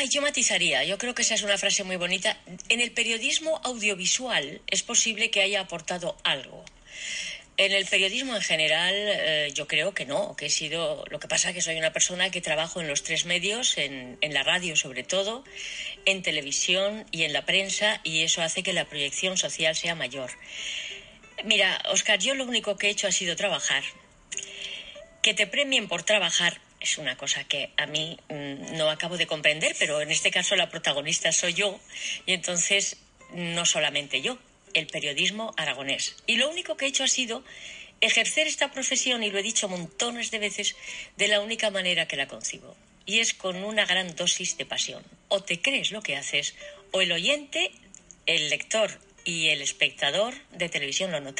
Ay, yo matizaría, yo creo que esa es una frase muy bonita. En el periodismo audiovisual es posible que haya aportado algo. En el periodismo en general, eh, yo creo que no, que he sido. Lo que pasa es que soy una persona que trabajo en los tres medios, en, en, la radio sobre todo, en televisión y en la prensa, y eso hace que la proyección social sea mayor. Mira, Oscar, yo lo único que he hecho ha sido trabajar. Que te premien por trabajar es una cosa que a mí mmm, no acabo de comprender, pero en este caso la protagonista soy yo, y entonces no solamente yo el periodismo aragonés. Y lo único que he hecho ha sido ejercer esta profesión, y lo he dicho montones de veces, de la única manera que la concibo. Y es con una gran dosis de pasión. O te crees lo que haces, o el oyente, el lector y el espectador de televisión lo nota.